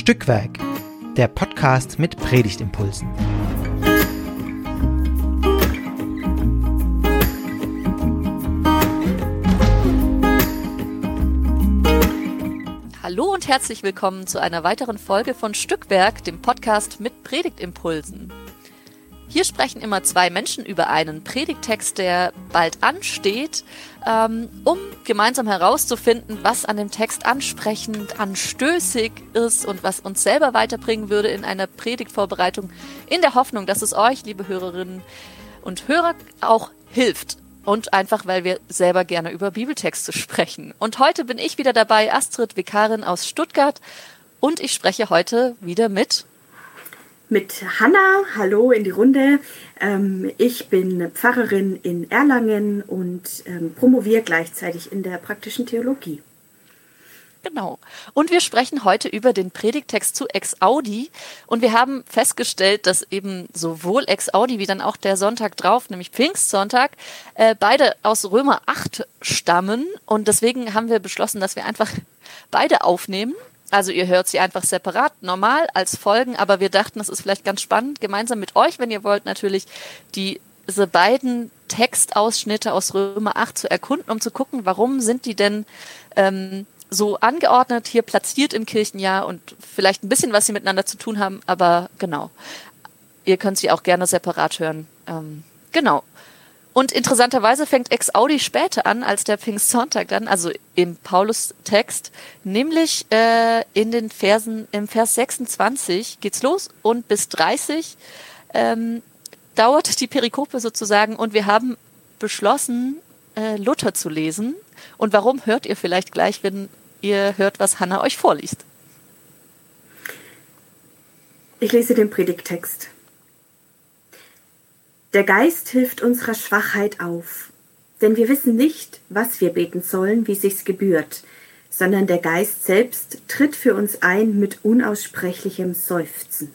Stückwerk, der Podcast mit Predigtimpulsen. Hallo und herzlich willkommen zu einer weiteren Folge von Stückwerk, dem Podcast mit Predigtimpulsen. Hier sprechen immer zwei Menschen über einen Predigtext, der bald ansteht, ähm, um gemeinsam herauszufinden, was an dem Text ansprechend, anstößig ist und was uns selber weiterbringen würde in einer Predigtvorbereitung, in der Hoffnung, dass es euch, liebe Hörerinnen und Hörer, auch hilft. Und einfach, weil wir selber gerne über Bibeltexte sprechen. Und heute bin ich wieder dabei, Astrid Vikarin aus Stuttgart. Und ich spreche heute wieder mit mit Hanna. Hallo in die Runde. Ähm, ich bin Pfarrerin in Erlangen und ähm, promoviere gleichzeitig in der praktischen Theologie. Genau. Und wir sprechen heute über den Predigtext zu Ex Audi. Und wir haben festgestellt, dass eben sowohl Ex Audi wie dann auch der Sonntag drauf, nämlich Pfingstsonntag, äh, beide aus Römer 8 stammen. Und deswegen haben wir beschlossen, dass wir einfach beide aufnehmen also ihr hört sie einfach separat, normal als Folgen, aber wir dachten, es ist vielleicht ganz spannend, gemeinsam mit euch, wenn ihr wollt, natürlich die, diese beiden Textausschnitte aus Römer 8 zu erkunden, um zu gucken, warum sind die denn ähm, so angeordnet, hier platziert im Kirchenjahr und vielleicht ein bisschen, was sie miteinander zu tun haben, aber genau. Ihr könnt sie auch gerne separat hören. Ähm, genau. Und interessanterweise fängt Ex Audi später an als der Pfingstsonntag dann, also im Paulus-Text, nämlich äh, in den Versen, im Vers 26 geht's los und bis 30 ähm, dauert die Perikope sozusagen und wir haben beschlossen, äh, Luther zu lesen. Und warum hört ihr vielleicht gleich, wenn ihr hört, was Hannah euch vorliest? Ich lese den Predigtext. Der Geist hilft unserer Schwachheit auf, denn wir wissen nicht, was wir beten sollen, wie sich's gebührt, sondern der Geist selbst tritt für uns ein mit unaussprechlichem Seufzen.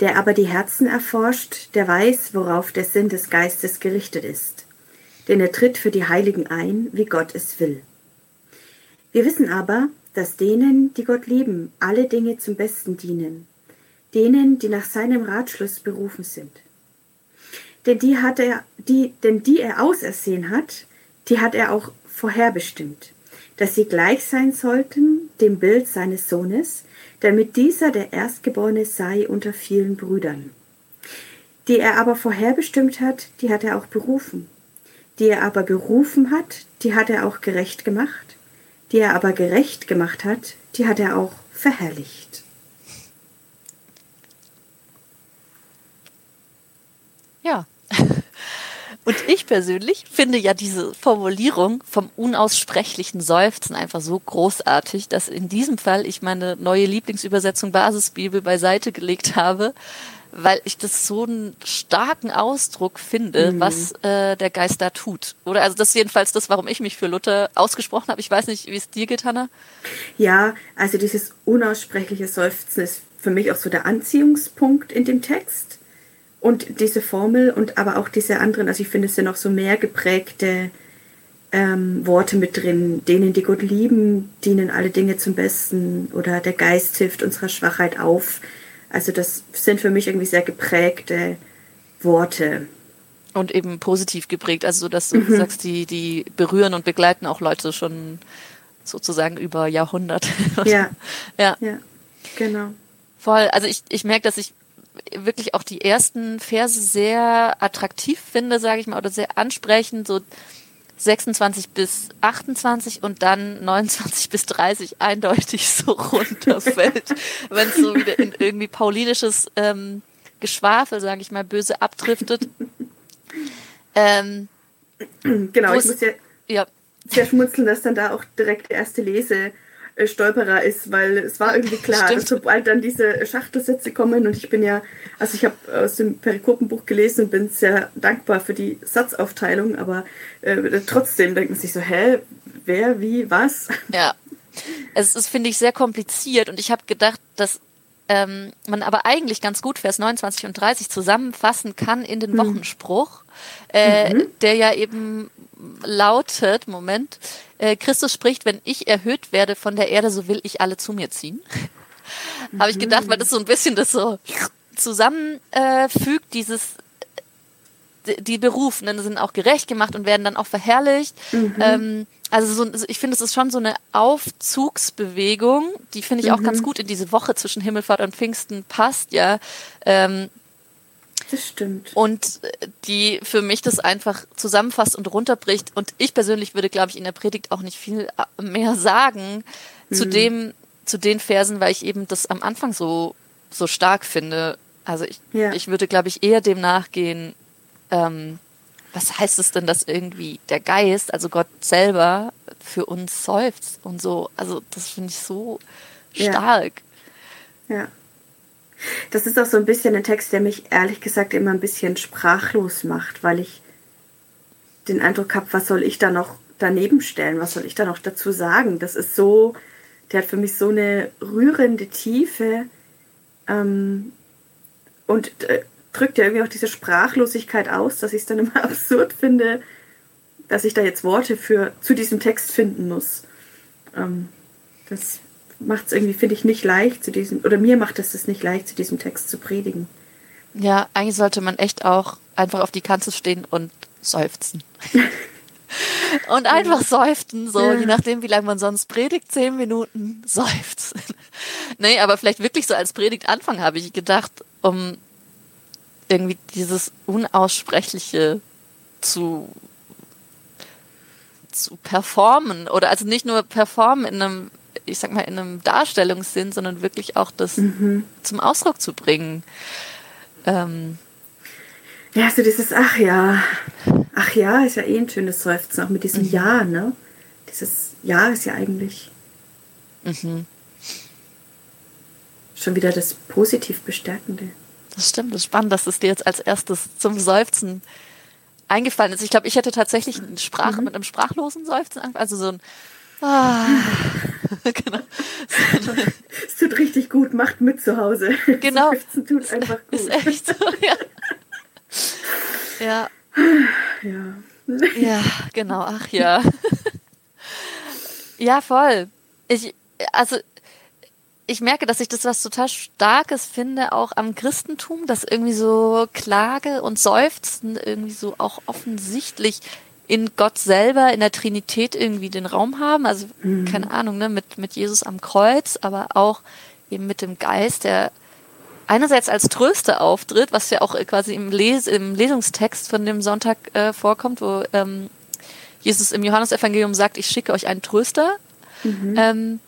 Der aber die Herzen erforscht, der weiß, worauf der Sinn des Geistes gerichtet ist, denn er tritt für die Heiligen ein, wie Gott es will. Wir wissen aber, dass denen, die Gott lieben, alle Dinge zum Besten dienen, denen, die nach seinem Ratschluss berufen sind denn die hat er, die, denn die er ausersehen hat, die hat er auch vorherbestimmt, dass sie gleich sein sollten dem Bild seines Sohnes, damit dieser der Erstgeborene sei unter vielen Brüdern. Die er aber vorherbestimmt hat, die hat er auch berufen. Die er aber berufen hat, die hat er auch gerecht gemacht. Die er aber gerecht gemacht hat, die hat er auch verherrlicht. Ja, und ich persönlich finde ja diese Formulierung vom unaussprechlichen Seufzen einfach so großartig, dass in diesem Fall ich meine neue Lieblingsübersetzung Basisbibel beiseite gelegt habe, weil ich das so einen starken Ausdruck finde, mhm. was äh, der Geist da tut. Oder also das ist jedenfalls das, warum ich mich für Luther ausgesprochen habe. Ich weiß nicht, wie es dir geht, Hanna. Ja, also dieses unaussprechliche Seufzen ist für mich auch so der Anziehungspunkt in dem Text und diese Formel und aber auch diese anderen, also ich finde, es sind noch so mehr geprägte ähm, Worte mit drin, denen, die Gott lieben, dienen alle Dinge zum Besten oder der Geist hilft unserer Schwachheit auf. Also das sind für mich irgendwie sehr geprägte Worte. Und eben positiv geprägt, also so, dass du mhm. sagst, die, die berühren und begleiten auch Leute schon sozusagen über Jahrhunderte. Ja. ja. Ja, genau. Voll. Also ich, ich merke, dass ich wirklich auch die ersten Verse sehr attraktiv finde, sage ich mal, oder sehr ansprechend, so 26 bis 28 und dann 29 bis 30 eindeutig so runterfällt, wenn es so wieder in irgendwie paulinisches ähm, Geschwafel, sage ich mal, böse abdriftet. Ähm, genau, ich muss ja, ja sehr schmunzeln, dass dann da auch direkt der erste Lese Stolperer ist, weil es war irgendwie klar, dass sobald dann diese Schachtelsätze kommen und ich bin ja, also ich habe aus dem Perikopenbuch gelesen und bin sehr dankbar für die Satzaufteilung, aber äh, trotzdem denkt man sich so, hä, wer, wie, was? Ja, es ist, finde ich, sehr kompliziert und ich habe gedacht, dass ähm, man aber eigentlich ganz gut Vers 29 und 30 zusammenfassen kann in den mhm. Wochenspruch, äh, mhm. der ja eben lautet, Moment, äh, Christus spricht, wenn ich erhöht werde von der Erde, so will ich alle zu mir ziehen. mhm. habe ich gedacht, weil das so ein bisschen das so zusammenfügt, äh, dieses die Berufenen sind auch gerecht gemacht und werden dann auch verherrlicht. Mhm. Ähm, also so, ich finde, es ist schon so eine Aufzugsbewegung, die finde ich auch mhm. ganz gut in diese Woche zwischen Himmelfahrt und Pfingsten passt, ja. Ähm, das stimmt. Und äh, die für mich das einfach zusammenfasst und runterbricht. Und ich persönlich würde, glaube ich, in der Predigt auch nicht viel äh, mehr sagen mhm. zu dem, zu den Versen, weil ich eben das am Anfang so, so stark finde. Also ich, ja. ich würde, glaube ich, eher dem nachgehen, ähm, was heißt es denn, dass irgendwie der Geist, also Gott selber, für uns seufzt und so. Also das finde ich so stark. Ja. ja. Das ist auch so ein bisschen ein Text, der mich ehrlich gesagt immer ein bisschen sprachlos macht, weil ich den Eindruck habe, was soll ich da noch daneben stellen? Was soll ich da noch dazu sagen? Das ist so, der hat für mich so eine rührende Tiefe ähm, und äh, drückt ja irgendwie auch diese Sprachlosigkeit aus, dass ich es dann immer absurd finde, dass ich da jetzt Worte für zu diesem Text finden muss. Ähm, das macht es irgendwie, finde ich, nicht leicht zu diesem, oder mir macht es das nicht leicht, zu diesem Text zu predigen. Ja, eigentlich sollte man echt auch einfach auf die Kanzel stehen und seufzen. und einfach seufzen, so, ja. je nachdem, wie lange man sonst predigt, zehn Minuten seufzen. nee, aber vielleicht wirklich so als Predigtanfang habe ich gedacht, um irgendwie dieses Unaussprechliche zu zu performen oder also nicht nur performen in einem ich sag mal, in einem Darstellungssinn, sondern wirklich auch das mhm. zum Ausdruck zu bringen. Ähm, ja, so dieses Ach ja. Ach ja ist ja eh ein schönes Seufzen, auch mit diesem mhm. Ja, ne? Dieses Ja ist ja eigentlich mhm. schon wieder das positiv Bestärkende. Das stimmt, das ist spannend, dass es dir jetzt als erstes zum Seufzen eingefallen ist. Ich glaube, ich hätte tatsächlich einen Sprach, mhm. mit einem sprachlosen Seufzen angefangen, also so ein Ah. genau. Es tut richtig gut, macht mit zu Hause. Genau. Es tut einfach gut. Ist echt so, ja. Ja. Ja. Ja, genau, ach ja. Ja, voll. Ich, also, ich merke, dass ich das was total Starkes finde, auch am Christentum, dass irgendwie so Klage und Seufzen irgendwie so auch offensichtlich in Gott selber, in der Trinität irgendwie den Raum haben. Also, mhm. keine Ahnung, ne, mit, mit Jesus am Kreuz, aber auch eben mit dem Geist, der einerseits als Tröster auftritt, was ja auch quasi im, Les im Lesungstext von dem Sonntag äh, vorkommt, wo ähm, Jesus im Johannesevangelium sagt, ich schicke euch einen Tröster. Mhm. Ähm,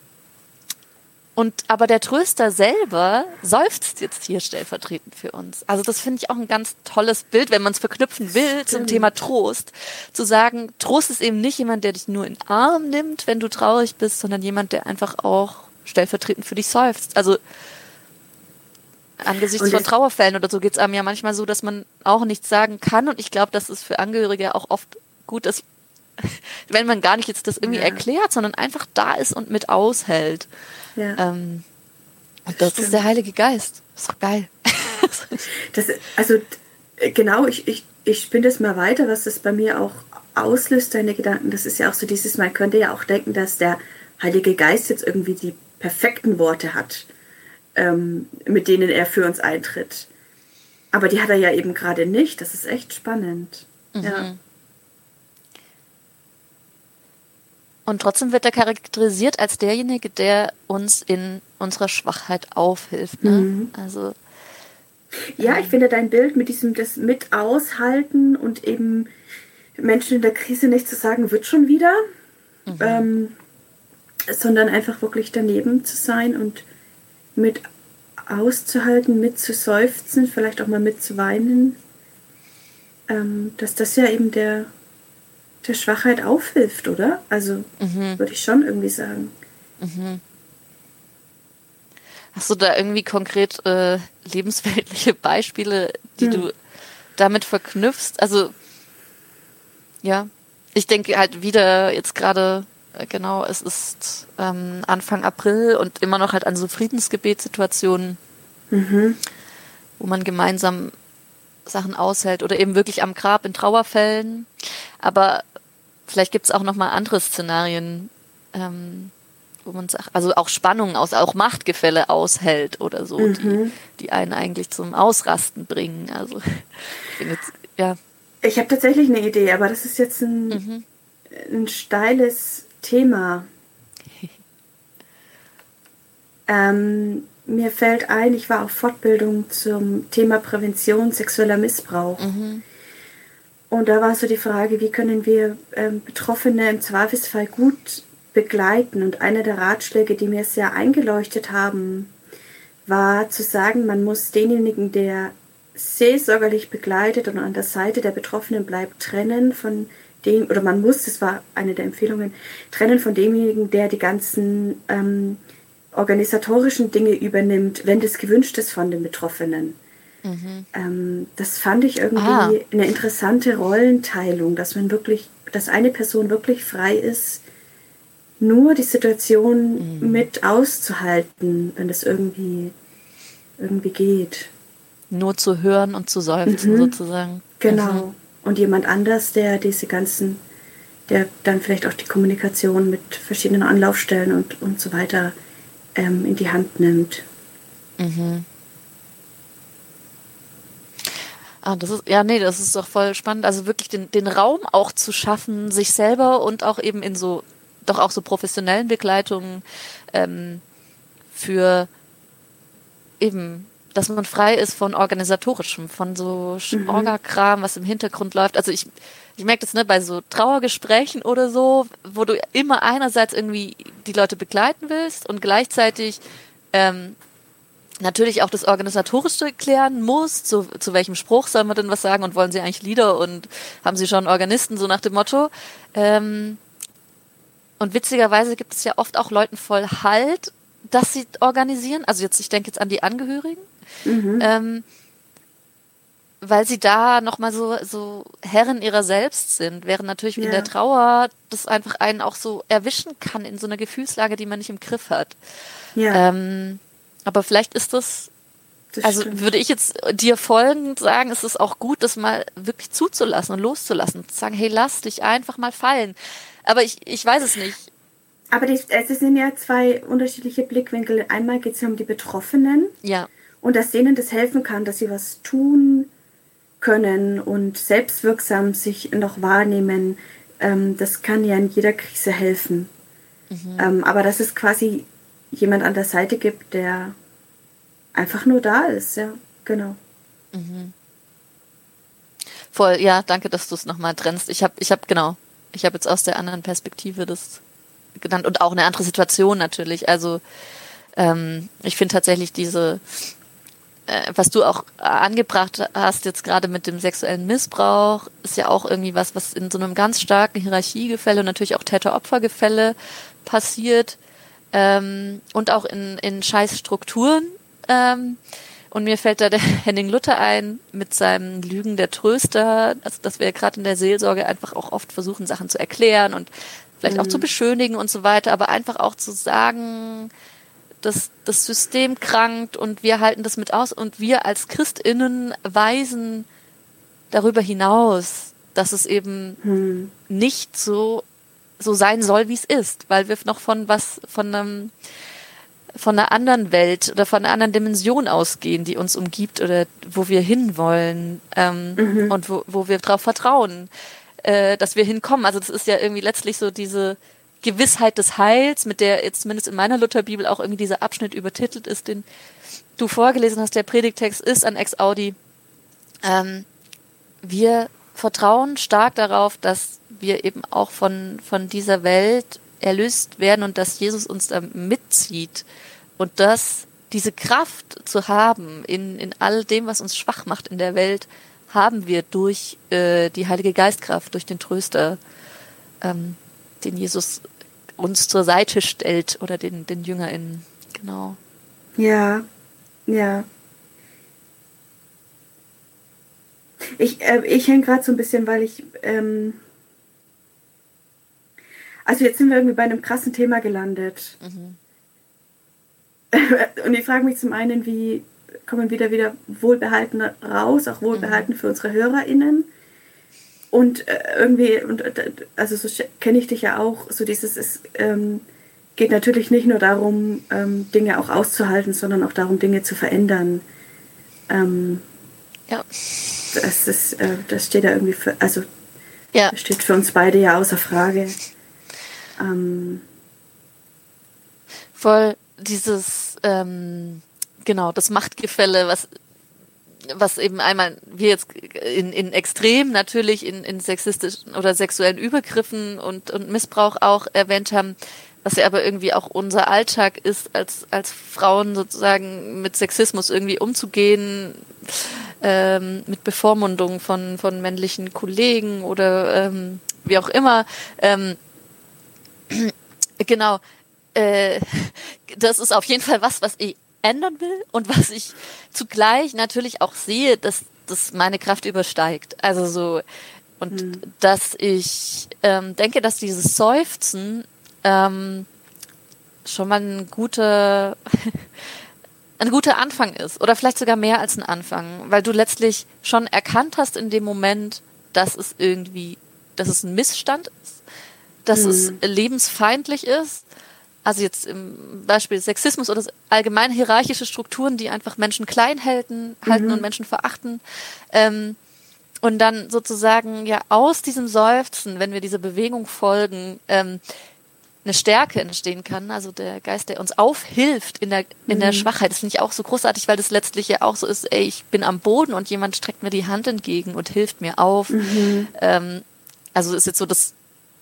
und aber der Tröster selber seufzt jetzt hier stellvertretend für uns. Also das finde ich auch ein ganz tolles Bild, wenn man es verknüpfen will Stimmt. zum Thema Trost. Zu sagen, Trost ist eben nicht jemand, der dich nur in den Arm nimmt, wenn du traurig bist, sondern jemand, der einfach auch stellvertretend für dich seufzt. Also angesichts von Trauerfällen oder so geht es einem ja manchmal so, dass man auch nichts sagen kann. Und ich glaube, das ist für Angehörige auch oft gut, dass wenn man gar nicht jetzt das irgendwie ja. erklärt, sondern einfach da ist und mit aushält. Ja. Ähm, und das Stimmt. ist der Heilige Geist. Das ist doch geil. das, also genau, ich, ich, ich spinne das mal weiter, was das bei mir auch auslöst, deine Gedanken. Das ist ja auch so dieses, man könnte ja auch denken, dass der Heilige Geist jetzt irgendwie die perfekten Worte hat, ähm, mit denen er für uns eintritt. Aber die hat er ja eben gerade nicht. Das ist echt spannend. Mhm. Ja. Und trotzdem wird er charakterisiert als derjenige, der uns in unserer Schwachheit aufhilft. Ne? Mhm. Also ja, ich ähm, finde dein Bild mit diesem das mit aushalten und eben Menschen in der Krise nicht zu sagen, wird schon wieder, mhm. ähm, sondern einfach wirklich daneben zu sein und mit auszuhalten, mit zu seufzen, vielleicht auch mal mit zu weinen, ähm, dass das ja eben der der Schwachheit aufhilft, oder? Also mhm. würde ich schon irgendwie sagen. Mhm. Hast du da irgendwie konkret äh, lebensweltliche Beispiele, die hm. du damit verknüpfst? Also ja, ich denke halt wieder jetzt gerade äh, genau, es ist ähm, Anfang April und immer noch halt an so Friedensgebetssituationen, mhm. wo man gemeinsam Sachen aushält oder eben wirklich am Grab in Trauerfällen. Aber vielleicht gibt es auch noch mal andere Szenarien, ähm, wo man sagt, also auch Spannungen aus, auch Machtgefälle aushält oder so, Mhm. die, die einen eigentlich zum Ausrasten bringen. Also, ich bin jetzt, ja. Ich habe tatsächlich eine Idee, aber das ist jetzt ein, Mhm. ein steiles Thema. Ähm, mir fällt ein, ich war auf Fortbildung zum Thema Prävention sexueller Missbrauch. Mhm. Und da war so die Frage, wie können wir ähm, Betroffene im Zweifelsfall gut begleiten? Und einer der Ratschläge, die mir sehr eingeleuchtet haben, war zu sagen, man muss denjenigen, der seelsorgerlich begleitet und an der Seite der Betroffenen bleibt, trennen von dem, oder man muss, das war eine der Empfehlungen, trennen von demjenigen, der die ganzen ähm, organisatorischen Dinge übernimmt, wenn das gewünscht ist von den Betroffenen. Ähm, das fand ich irgendwie Ah. eine interessante Rollenteilung, dass man wirklich, dass eine Person wirklich frei ist, nur die Situation mit auszuhalten, wenn es irgendwie, irgendwie geht. Nur zu hören und zu seufzen Mhm. sozusagen. Genau. Und jemand anders, der diese ganzen, der dann vielleicht auch die Kommunikation mit verschiedenen Anlaufstellen und, und so weiter ähm, in die Hand nimmt. Ah, das ist, ja, nee, das ist doch voll spannend. Also wirklich den, den Raum auch zu schaffen, sich selber und auch eben in so, doch auch so professionellen Begleitungen ähm, für eben, dass man frei ist von organisatorischem, von so Sch- Orgakram, was im Hintergrund läuft. Also ich, ich merke das ne, bei so Trauergesprächen oder so, wo du immer einerseits irgendwie die Leute begleiten willst und gleichzeitig ähm, natürlich auch das Organisatorische klären muss, zu, zu welchem Spruch soll man denn was sagen und wollen sie eigentlich Lieder und haben sie schon Organisten, so nach dem Motto. Ähm, und witzigerweise gibt es ja oft auch Leuten voll Halt, dass sie organisieren. Also jetzt, ich denke jetzt an die Angehörigen. Ähm, weil sie da nochmal so, so Herren ihrer selbst sind, während natürlich in Ja. der Trauer das einfach einen auch so erwischen kann in so einer Gefühlslage, die man nicht im Griff hat. Ja, Ähm, aber vielleicht ist das, das also stimmt. würde ich jetzt dir folgend sagen, ist es auch gut, das mal wirklich zuzulassen und loszulassen. Zu sagen, hey, lass dich einfach mal fallen. Aber ich, ich weiß es nicht. Aber es sind ja zwei unterschiedliche Blickwinkel. Einmal geht es ja um die Betroffenen Ja. und dass denen das helfen kann, dass sie was tun können und selbstwirksam sich noch wahrnehmen. Ähm, das kann ja in jeder Krise helfen. Ähm, aber dass es quasi jemand an der Seite gibt, der einfach nur da ist, ja, genau. Voll, ja, danke, dass du es nochmal trennst. Ich habe, ich habe, genau, ich habe jetzt aus der anderen Perspektive das genannt und auch eine andere Situation natürlich. Also ähm, ich finde tatsächlich diese, was du auch angebracht hast jetzt gerade mit dem sexuellen Missbrauch, ist ja auch irgendwie was, was in so einem ganz starken Hierarchiegefälle und natürlich auch Täter-Opfer-Gefälle passiert ähm, und auch in, in scheiß Strukturen. Ähm, und mir fällt da der Henning Luther ein mit seinem Lügen der Tröster, also dass wir gerade in der Seelsorge einfach auch oft versuchen, Sachen zu erklären und vielleicht auch zu beschönigen und so weiter, aber einfach auch zu sagen, dass das System krankt und wir halten das mit aus und wir als ChristInnen weisen darüber hinaus, dass es eben nicht so, so sein soll, wie es ist, weil wir noch von was, von einem, von einer anderen Welt oder von einer anderen Dimension ausgehen, die uns umgibt oder wo wir hinwollen ähm, und wo, wo wir darauf vertrauen, äh, dass wir hinkommen. Also das ist ja irgendwie letztlich so diese Gewissheit des Heils, mit der jetzt zumindest in meiner Lutherbibel auch irgendwie dieser Abschnitt übertitelt ist, den du vorgelesen hast. Der Predigtext ist an Ex-Audi. Ähm, wir vertrauen stark darauf, dass wir eben auch von, von dieser Welt erlöst werden und dass Jesus uns da mitzieht und dass diese Kraft zu haben in, in all dem, was uns schwach macht in der Welt, haben wir durch äh, die Heilige Geistkraft, durch den Tröster, ähm, den Jesus uns zur Seite stellt oder den, den JüngerInnen. Genau. Ja, ja. Ich, äh, ich hänge gerade so ein bisschen, weil ich. Ähm also, jetzt sind wir irgendwie bei einem krassen Thema gelandet. Und ich frage mich zum einen, wie kommen wir da wieder wohlbehalten raus, auch wohlbehalten für unsere HörerInnen. Und äh, irgendwie, und äh, also so kenne ich dich ja auch, so dieses ist, ähm, geht natürlich nicht nur darum, ähm, Dinge auch auszuhalten, sondern auch darum, Dinge zu verändern. Ähm, ja. Das, ist, äh, das steht da irgendwie für, also ja. steht für uns beide ja außer Frage. Ähm, Voll dieses, ähm, genau, das Machtgefälle, was was eben einmal wir jetzt in, in Extrem natürlich in, in sexistischen oder sexuellen Übergriffen und, und Missbrauch auch erwähnt haben, was ja aber irgendwie auch unser Alltag ist, als, als Frauen sozusagen mit Sexismus irgendwie umzugehen, ähm, mit Bevormundung von, von männlichen Kollegen oder ähm, wie auch immer. Ähm, genau. Äh, das ist auf jeden Fall was, was ich ändern will und was ich zugleich natürlich auch sehe, dass das meine Kraft übersteigt. Also so und mhm. dass ich ähm, denke, dass dieses Seufzen ähm, schon mal ein guter ein guter Anfang ist oder vielleicht sogar mehr als ein Anfang, weil du letztlich schon erkannt hast in dem Moment, dass es irgendwie, dass es ein Missstand ist, dass mhm. es lebensfeindlich ist also jetzt im Beispiel Sexismus oder allgemein hierarchische Strukturen, die einfach Menschen klein halten, halten mhm. und Menschen verachten. Ähm, und dann sozusagen ja aus diesem Seufzen, wenn wir dieser Bewegung folgen, ähm, eine Stärke entstehen kann. Also der Geist, der uns aufhilft in der, in der mhm. Schwachheit. Das finde ich auch so großartig, weil das letztlich ja auch so ist, ey, ich bin am Boden und jemand streckt mir die Hand entgegen und hilft mir auf. Mhm. Ähm, also ist jetzt so das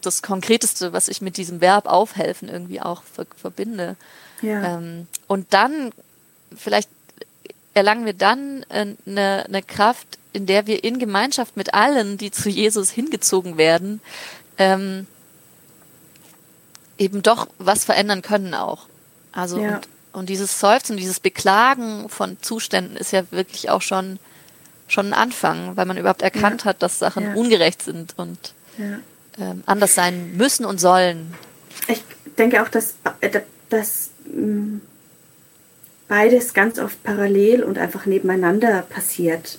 das Konkreteste, was ich mit diesem Verb aufhelfen irgendwie auch ver verbinde. Ja. Ähm, und dann, vielleicht erlangen wir dann eine, äh, eine Kraft, in der wir in Gemeinschaft mit allen, die zu Jesus hingezogen werden, ähm, eben doch was verändern können auch. Also ja. und, und dieses Seufzen, dieses Beklagen von Zuständen ist ja wirklich auch schon schon ein Anfang, weil man überhaupt erkannt ja. hat, dass Sachen ja. ungerecht sind und anders sein müssen und sollen. Ich denke auch, dass, äh, dass mm, beides ganz oft parallel und einfach nebeneinander passiert.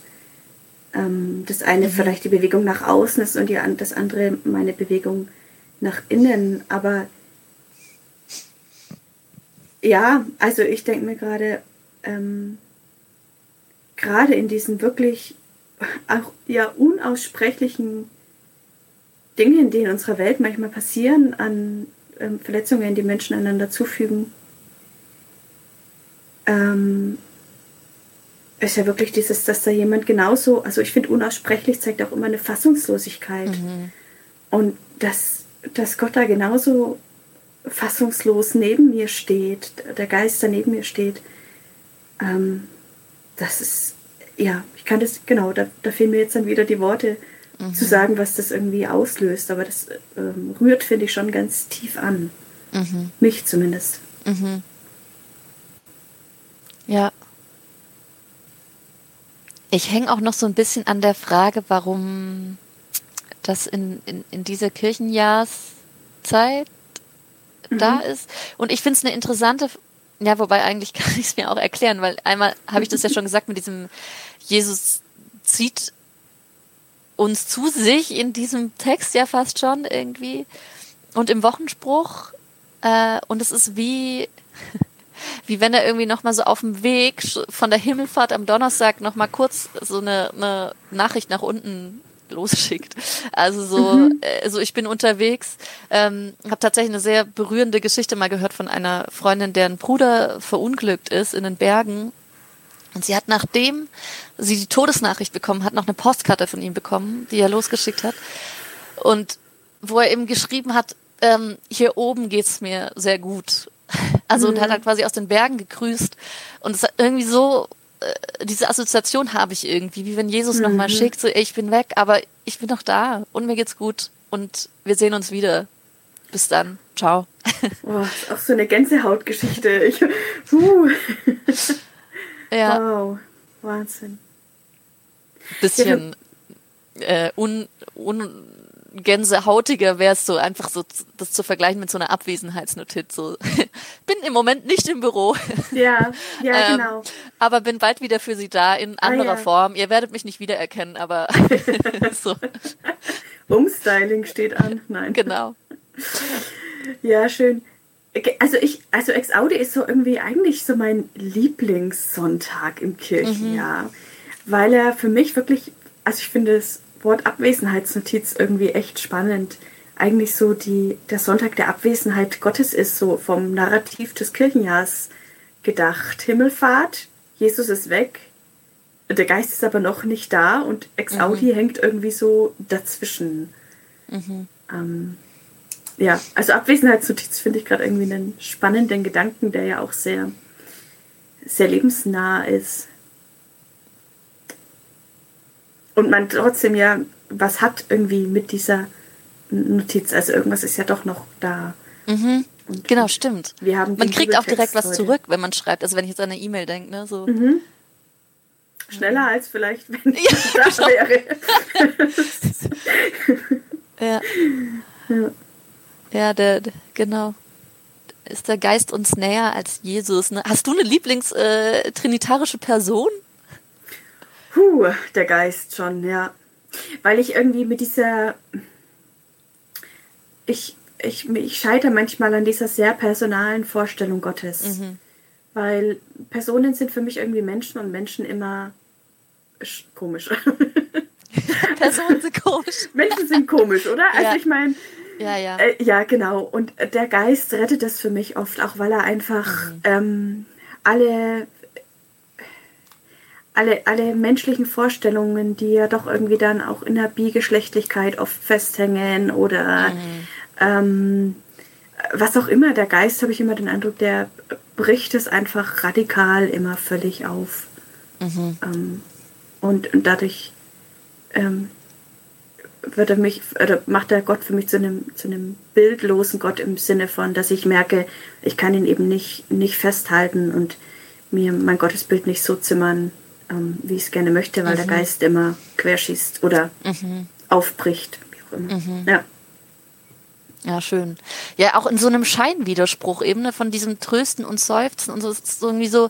Ähm, das eine mhm. vielleicht die Bewegung nach außen ist und die, das andere meine Bewegung nach innen. Aber ja, also ich denke mir gerade, ähm, gerade in diesen wirklich auch ja unaussprechlichen Dinge, die in unserer Welt manchmal passieren, an ähm, Verletzungen, die Menschen einander zufügen, ähm, ist ja wirklich dieses, dass da jemand genauso, also ich finde unaussprechlich zeigt auch immer eine Fassungslosigkeit. Mhm. Und dass, dass Gott da genauso fassungslos neben mir steht, der Geist da neben mir steht, ähm, das ist, ja, ich kann das, genau, da, da fehlen mir jetzt dann wieder die Worte, mhm. zu sagen, was das irgendwie auslöst. Aber das ähm, rührt, finde ich, schon ganz tief an. Mhm. Mich zumindest. Mhm. Ja. Ich hänge auch noch so ein bisschen an der Frage, warum das in, in, in dieser Kirchenjahrszeit mhm. da ist. Und ich finde es eine interessante, ja, wobei eigentlich kann ich es mir auch erklären, weil einmal habe ich das ja schon gesagt mit diesem Jesus zieht uns zu sich in diesem Text ja fast schon irgendwie und im Wochenspruch äh, und es ist wie wie wenn er irgendwie noch mal so auf dem Weg von der Himmelfahrt am Donnerstag noch mal kurz so eine, eine Nachricht nach unten losschickt. Also so, mhm. äh, so ich bin unterwegs. Ähm, habe tatsächlich eine sehr berührende Geschichte mal gehört von einer Freundin, deren Bruder verunglückt ist in den Bergen und sie hat, nachdem sie die Todesnachricht bekommen hat, noch eine Postkarte von ihm bekommen, die er losgeschickt hat. Und wo er eben geschrieben hat, ähm, hier oben geht's mir sehr gut. Also mhm. und hat halt quasi aus den Bergen gegrüßt. Und es hat irgendwie so, äh, diese Assoziation habe ich irgendwie, wie wenn Jesus mhm. nochmal schickt, so, ey, ich bin weg, aber ich bin noch da und mir geht's gut und wir sehen uns wieder. Bis dann. Ciao. Oh, ist auch so eine Gänsehautgeschichte. Ich, uh. Ja. Wow, Wahnsinn. Bisschen äh, un, ungänsehautiger wäre es so, einfach so das zu vergleichen mit so einer Abwesenheitsnotiz. So, bin im Moment nicht im Büro. Ja, ja, ähm, genau. Aber bin bald wieder für Sie da in ah, anderer ah, ja. Form. Ihr werdet mich nicht wiedererkennen, aber so. Umstyling steht an. Nein. Genau. Ja, schön. Also ich, also Ex Audi ist so irgendwie eigentlich so mein Lieblingssonntag im Kirchenjahr, mhm. weil er für mich wirklich, also ich finde das Wort Abwesenheitsnotiz irgendwie echt spannend. Eigentlich so die, der Sonntag der Abwesenheit Gottes ist so vom Narrativ des Kirchenjahrs gedacht. Himmelfahrt, Jesus ist weg, der Geist ist aber noch nicht da und Ex mhm. Audi mhm. hängt irgendwie so dazwischen. Mhm. Ähm, ja, also Abwesenheitsnotiz finde ich gerade irgendwie einen spannenden Gedanken, der ja auch sehr, sehr lebensnah ist. Und man trotzdem ja was hat irgendwie mit dieser Notiz. Also irgendwas ist ja doch noch da. Mhm. genau, stimmt. Wir haben man kriegt auch direkt was zurück, wenn man schreibt. Also wenn ich jetzt an eine E-Mail denke, ne? So. Mhm. Schneller als vielleicht, wenn ich ja, da wäre. ja. ja. Ja, der, der, genau. Ist der Geist uns näher als Jesus? Ne? Hast du eine Lieblings-trinitarische äh, Person? Puh, der Geist schon, ja. Weil ich irgendwie mit dieser. Ich, ich, ich scheitere manchmal an dieser sehr personalen Vorstellung Gottes. Mhm. Weil Personen sind für mich irgendwie Menschen und Menschen immer komisch. Personen sind komisch. Menschen sind komisch, oder? Also ja. ich meine, ja, ja. Äh, ja, genau. Und der Geist rettet das für mich oft, auch weil er einfach mhm. ähm, alle, alle, alle menschlichen Vorstellungen, die ja doch irgendwie dann auch in der Bigeschlechtlichkeit oft festhängen oder mhm. ähm, was auch immer, der Geist, habe ich immer den Eindruck, der bricht es einfach radikal immer völlig auf. Mhm. Ähm, und, und dadurch ähm, wird er mich, oder macht der Gott für mich zu einem, zu einem bildlosen Gott im Sinne von, dass ich merke, ich kann ihn eben nicht, nicht festhalten und mir mein Gottesbild nicht so zimmern, ähm, wie ich es gerne möchte, weil mhm. der Geist immer querschießt oder mhm. aufbricht. Wie auch immer. Mhm. Ja. Ja, schön. Ja, auch in so einem Scheinwiderspruch eben ne, von diesem Trösten und Seufzen und so ist irgendwie so,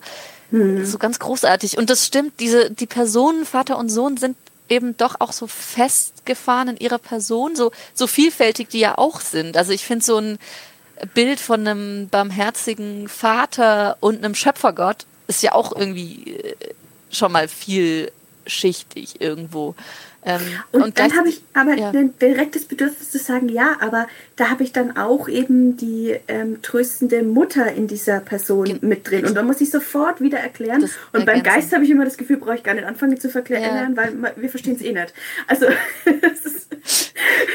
mhm. so ganz großartig. Und das stimmt, diese, die Personen, Vater und Sohn, sind eben doch auch so festgefahren in ihrer Person, so, so vielfältig die ja auch sind. Also ich finde so ein Bild von einem barmherzigen Vater und einem Schöpfergott ist ja auch irgendwie äh, schon mal vielschichtig irgendwo. Ähm, und, und, dann habe ich aber ja. ein direktes Bedürfnis zu sagen, ja, aber da habe ich dann auch eben die ähm, tröstende Mutter in dieser Person Ge mit drin. Und da muss ich sofort wieder erklären. Das und beim Geist habe ich immer das Gefühl, brauche ich gar nicht anfangen zu verklären, ja. weil wir verstehen es eh nicht. Also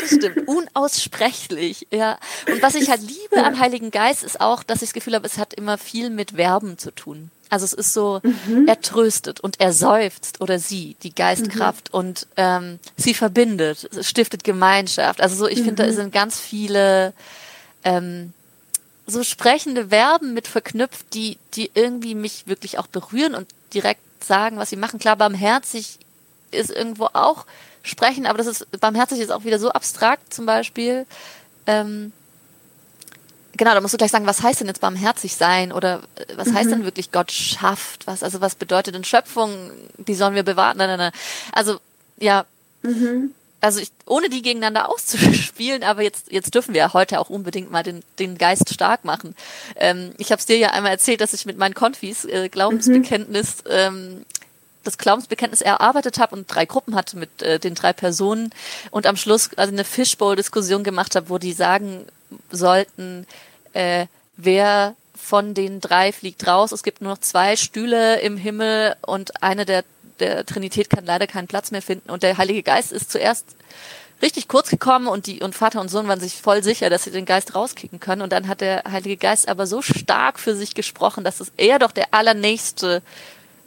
das stimmt, unaussprechlich, ja. Und was ich halt liebe ja. am Heiligen Geist ist auch, dass ich das Gefühl habe, es hat immer viel mit Verben zu tun. Also es ist so, mhm. er tröstet und er seufzt oder sie, die Geistkraft mhm. und ähm, sie verbindet, stiftet Gemeinschaft. Also so, ich mhm. finde, da sind ganz viele ähm, so sprechende Verben mit verknüpft, die, die irgendwie mich wirklich auch berühren und direkt sagen, was sie machen. Klar, barmherzig ist irgendwo auch sprechen, aber das ist, barmherzig ist auch wieder so abstrakt zum Beispiel. Ähm, genau, da musst du gleich sagen, was heißt denn jetzt barmherzig sein oder äh, was mhm. heißt denn wirklich Gott schafft? Was, also was bedeutet denn Schöpfung? Die sollen wir bewahren? Nein, nein, nein. Also, ja. Mhm. Also ich, ohne die gegeneinander auszuspielen, aber jetzt, jetzt dürfen wir heute auch unbedingt mal den, den Geist stark machen. Ähm, ich habe es dir ja einmal erzählt, dass ich mit meinen Konfis äh, Glaubensbekenntnis mhm. ähm, das Glaubensbekenntnis erarbeitet habe und drei Gruppen hatte mit äh, den drei Personen und am Schluss also eine Fishbowl-Diskussion gemacht habe, wo die sagen sollten, äh, wer von den drei fliegt raus. Es gibt nur noch zwei Stühle im Himmel und eine der, der Trinität kann leider keinen Platz mehr finden. Und der Heilige Geist ist zuerst richtig kurz gekommen und die und Vater und Sohn waren sich voll sicher, dass sie den Geist rauskicken können. Und dann hat der Heilige Geist aber so stark für sich gesprochen, dass es eher doch der allernächste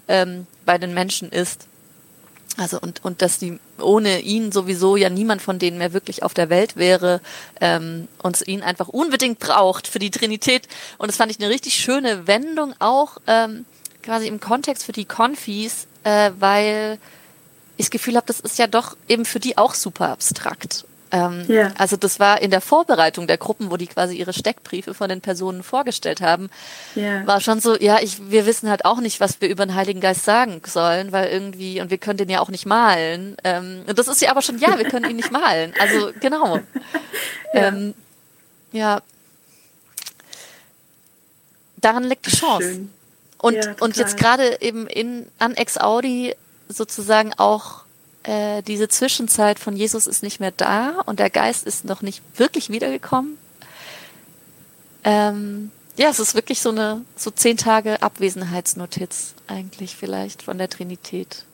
ähm, bei den Menschen ist. Also und, und dass die ohne ihn sowieso ja niemand von denen mehr wirklich auf der Welt wäre ähm, und ihn einfach unbedingt braucht für die Trinität. Und das fand ich eine richtig schöne Wendung auch ähm, quasi im Kontext für die Konfis, äh, weil ich das Gefühl habe, das ist ja doch eben für die auch super abstrakt. Ähm, ja. Also das war in der Vorbereitung der Gruppen, wo die quasi ihre Steckbriefe von den Personen vorgestellt haben, ja. war schon so, ja, ich, wir wissen halt auch nicht, was wir über den Heiligen Geist sagen sollen, weil irgendwie, und wir können den ja auch nicht malen. Ähm, und das ist ja aber schon, ja, wir können ihn nicht malen. Also genau. ja. Ähm, ja. daran liegt die Chance. Schön. Und, und jetzt gerade eben in, an Ex-Audi sozusagen auch äh, diese Zwischenzeit von Jesus ist nicht mehr da und der Geist ist noch nicht wirklich wiedergekommen. Ähm, ja, es ist wirklich so eine so zehn Tage Abwesenheitsnotiz eigentlich vielleicht von der Trinität.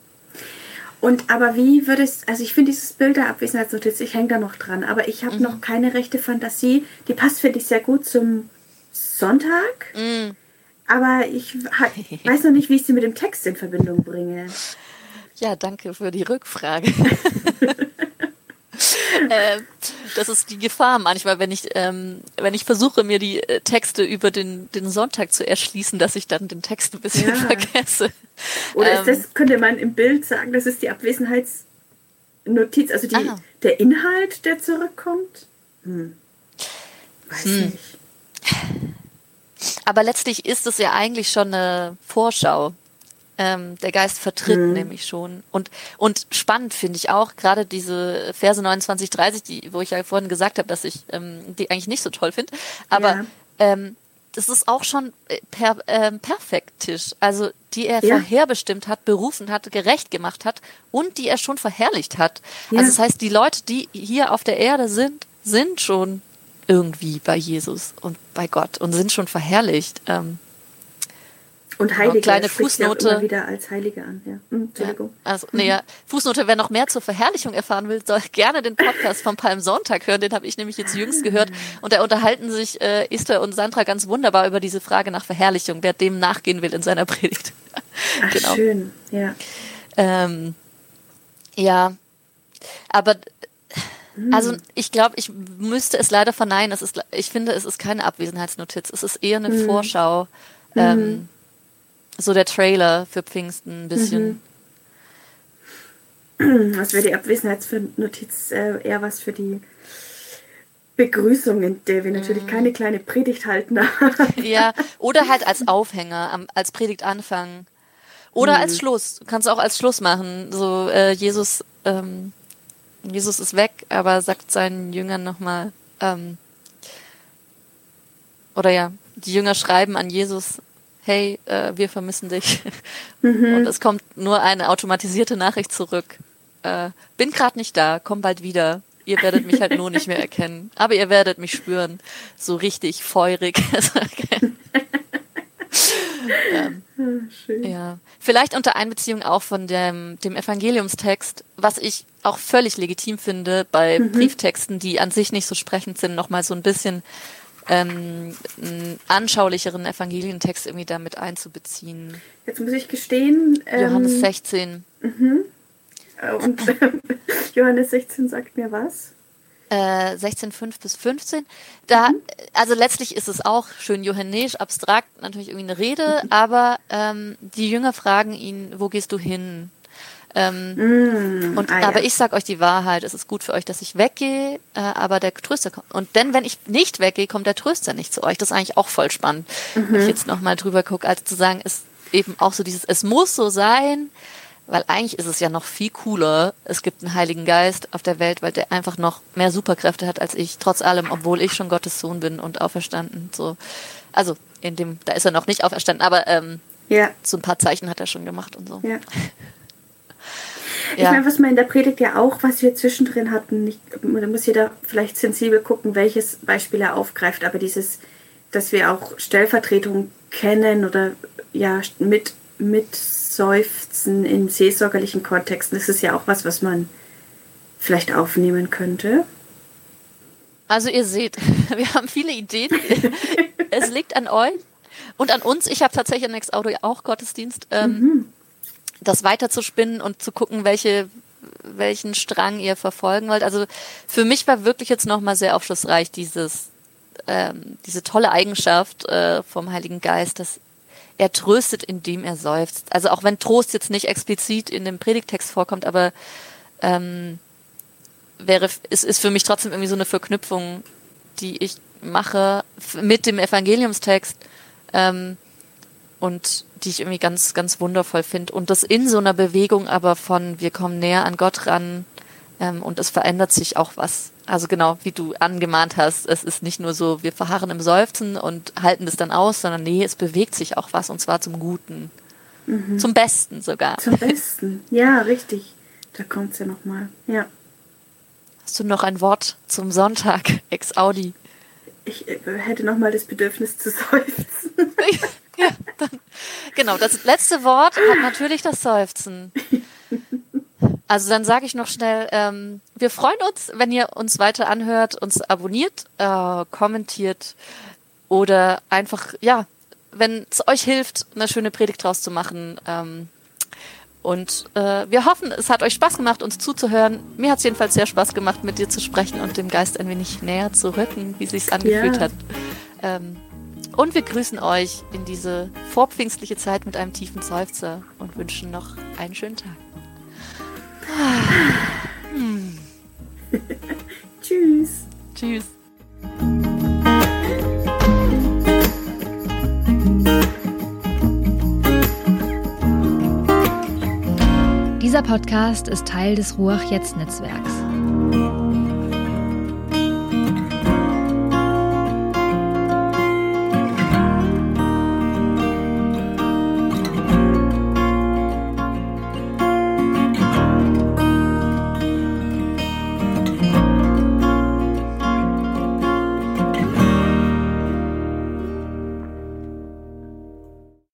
Und aber wie würde es, also ich finde dieses Bild der Abwesenheitsnotiz, ich hänge da noch dran, aber ich habe noch keine rechte Fantasie. Die passt, finde ich, sehr gut zum Sonntag. Aber ich weiß noch nicht, wie ich sie mit dem Text in Verbindung bringe. Ja, danke für die Rückfrage. äh, das ist die Gefahr manchmal, wenn ich, ähm, wenn ich versuche, mir die äh, Texte über den, den Sonntag zu erschließen, dass ich dann den Text ein bisschen Ja. vergesse. Oder Ähm, ist das, könnte man im Bild sagen, das ist die Abwesenheitsnotiz, also die, Ah. der Inhalt, der zurückkommt? Hm. Weiß Hm. nicht. Aber letztlich ist es ja eigentlich schon eine Vorschau. Ähm, der Geist vertritt Mhm. nämlich schon. Und, und spannend finde ich auch, gerade diese Verse 29, 30, die, wo ich ja vorhin gesagt habe, dass ich ähm, die eigentlich nicht so toll finde. Aber Ja. ähm, das ist auch schon äh, per, ähm, perfektisch. Also die er Ja. vorherbestimmt hat, berufen hat, gerecht gemacht hat und die er schon verherrlicht hat. Ja. Also das heißt, die Leute, die hier auf der Erde sind, sind schon irgendwie bei Jesus und bei Gott und sind schon verherrlicht. Ähm, Und Heilige kleine spricht sie auch Fußnote. immer wieder als Heilige an. Ja. Hm, Entschuldigung. Ja, also, nee, ja. Fußnote, wer noch mehr zur Verherrlichung erfahren will, soll gerne den Podcast vom Palmsonntag hören. Den habe ich nämlich jetzt jüngst gehört. Und da unterhalten sich äh, Esther und Sandra ganz wunderbar über diese Frage nach Verherrlichung, wer dem nachgehen will in seiner Predigt. Ach, genau. schön. Ja. Ähm, ja, aber Hm. also ich glaube, ich müsste es leider verneinen. Es ist, ich finde, es ist keine Abwesenheitsnotiz. Es ist eher eine Hm. Vorschau. Ähm, so der Trailer für Pfingsten ein bisschen. Was wäre die Abwesenheitsnotiz äh, eher was für die Begrüßung, in der wir Mhm. natürlich keine kleine Predigt halten. Ja, oder halt als Aufhänger, am, als Predigtanfang. Oder als Schluss. Du kannst auch als Schluss machen. So, äh, Jesus, ähm, Jesus ist weg, aber sagt seinen Jüngern nochmal, ähm, oder ja, die Jünger schreiben an Jesus, hey, äh, wir vermissen dich. Und es kommt nur eine automatisierte Nachricht zurück. Äh, bin gerade nicht da, komm bald wieder. Ihr werdet mich halt nur nicht mehr erkennen. Aber ihr werdet mich spüren. So richtig feurig. ähm, Schön. ja. Vielleicht unter Einbeziehung auch von dem, dem Evangeliumstext, was ich auch völlig legitim finde, bei Brieftexten, die an sich nicht so sprechend sind, nochmal so ein bisschen ähm, einen anschaulicheren Evangelientext irgendwie damit einzubeziehen. Jetzt muss ich gestehen, ähm, Johannes 16. äh, und Johannes 16 sagt mir was. Äh, 16, 5 bis 15. Da, also letztlich ist es auch schön johannäisch, abstrakt, natürlich irgendwie eine Rede, aber ähm, die Jünger fragen ihn, wo gehst du hin? Ähm, Mm, Und, ah, ja. aber ich sag euch die Wahrheit, es ist gut für euch, dass ich weggehe, äh, aber der Tröster kommt. Und denn wenn ich nicht weggehe, kommt der Tröster nicht zu euch. Das ist eigentlich auch voll spannend, wenn ich jetzt nochmal drüber gucke, als zu sagen, es eben auch so dieses, es muss so sein, weil eigentlich ist es ja noch viel cooler, es gibt einen Heiligen Geist auf der Welt, weil der einfach noch mehr Superkräfte hat als ich, trotz allem, obwohl ich schon Gottes Sohn bin und auferstanden. So, also in dem, da ist er noch nicht auferstanden, aber ähm, Ja, so ein paar Zeichen hat er schon gemacht und so. ja. Ich Ja. meine, was man in der Predigt ja auch, was wir zwischendrin hatten, nicht, da muss jeder vielleicht sensibel gucken, welches Beispiel er aufgreift, aber dieses, dass wir auch Stellvertretung kennen oder ja mit, mit Seufzen in seelsorgerlichen Kontexten, das ist ja auch was, was man vielleicht aufnehmen könnte. Also ihr seht, wir haben viele Ideen. es liegt an euch und an uns. Ich habe tatsächlich an Next Auto auch Gottesdienst, ähm, das weiter zu spinnen und zu gucken, welche welchen Strang ihr verfolgen wollt. Also für mich war wirklich jetzt nochmal sehr aufschlussreich dieses ähm, diese tolle Eigenschaft äh, vom Heiligen Geist, dass er tröstet, indem er seufzt. Also auch wenn Trost jetzt nicht explizit in dem Predigtext vorkommt, aber ähm, wäre, ist, ist für mich trotzdem irgendwie so eine Verknüpfung, die ich mache mit dem Evangeliumstext ähm, und die ich irgendwie ganz, ganz wundervoll finde. Und das in so einer Bewegung aber von, wir kommen näher an Gott ran, Ähm, und es verändert sich auch was. Also genau, wie du angemahnt hast, es ist nicht nur so, wir verharren im Seufzen und halten das dann aus, sondern nee, es bewegt sich auch was und zwar zum Guten. Mhm. Zum Besten sogar. Zum Besten, ja, richtig. Da kommt es ja nochmal, ja. Hast du noch ein Wort zum Sonntag, ex-Audi? Ich äh, hätte nochmal das Bedürfnis zu seufzen. ja, dann, genau, das letzte Wort hat natürlich das Seufzen. Also dann sage ich noch schnell, ähm, wir freuen uns, wenn ihr uns weiter anhört, uns abonniert, äh, kommentiert oder einfach, ja, wenn es euch hilft, eine schöne Predigt draus zu machen. Ähm, und äh, wir hoffen, es hat euch Spaß gemacht, uns zuzuhören. Mir hat es jedenfalls sehr Spaß gemacht, mit dir zu sprechen und dem Geist ein wenig näher zu rücken, wie sich angefühlt ja. hat. Ähm, und wir grüßen euch in diese vorpfingstliche Zeit mit einem tiefen Seufzer und wünschen noch einen schönen Tag. Hm. Tschüss. Tschüss. Dieser Podcast ist Teil des Ruach Jetzt Netzwerks.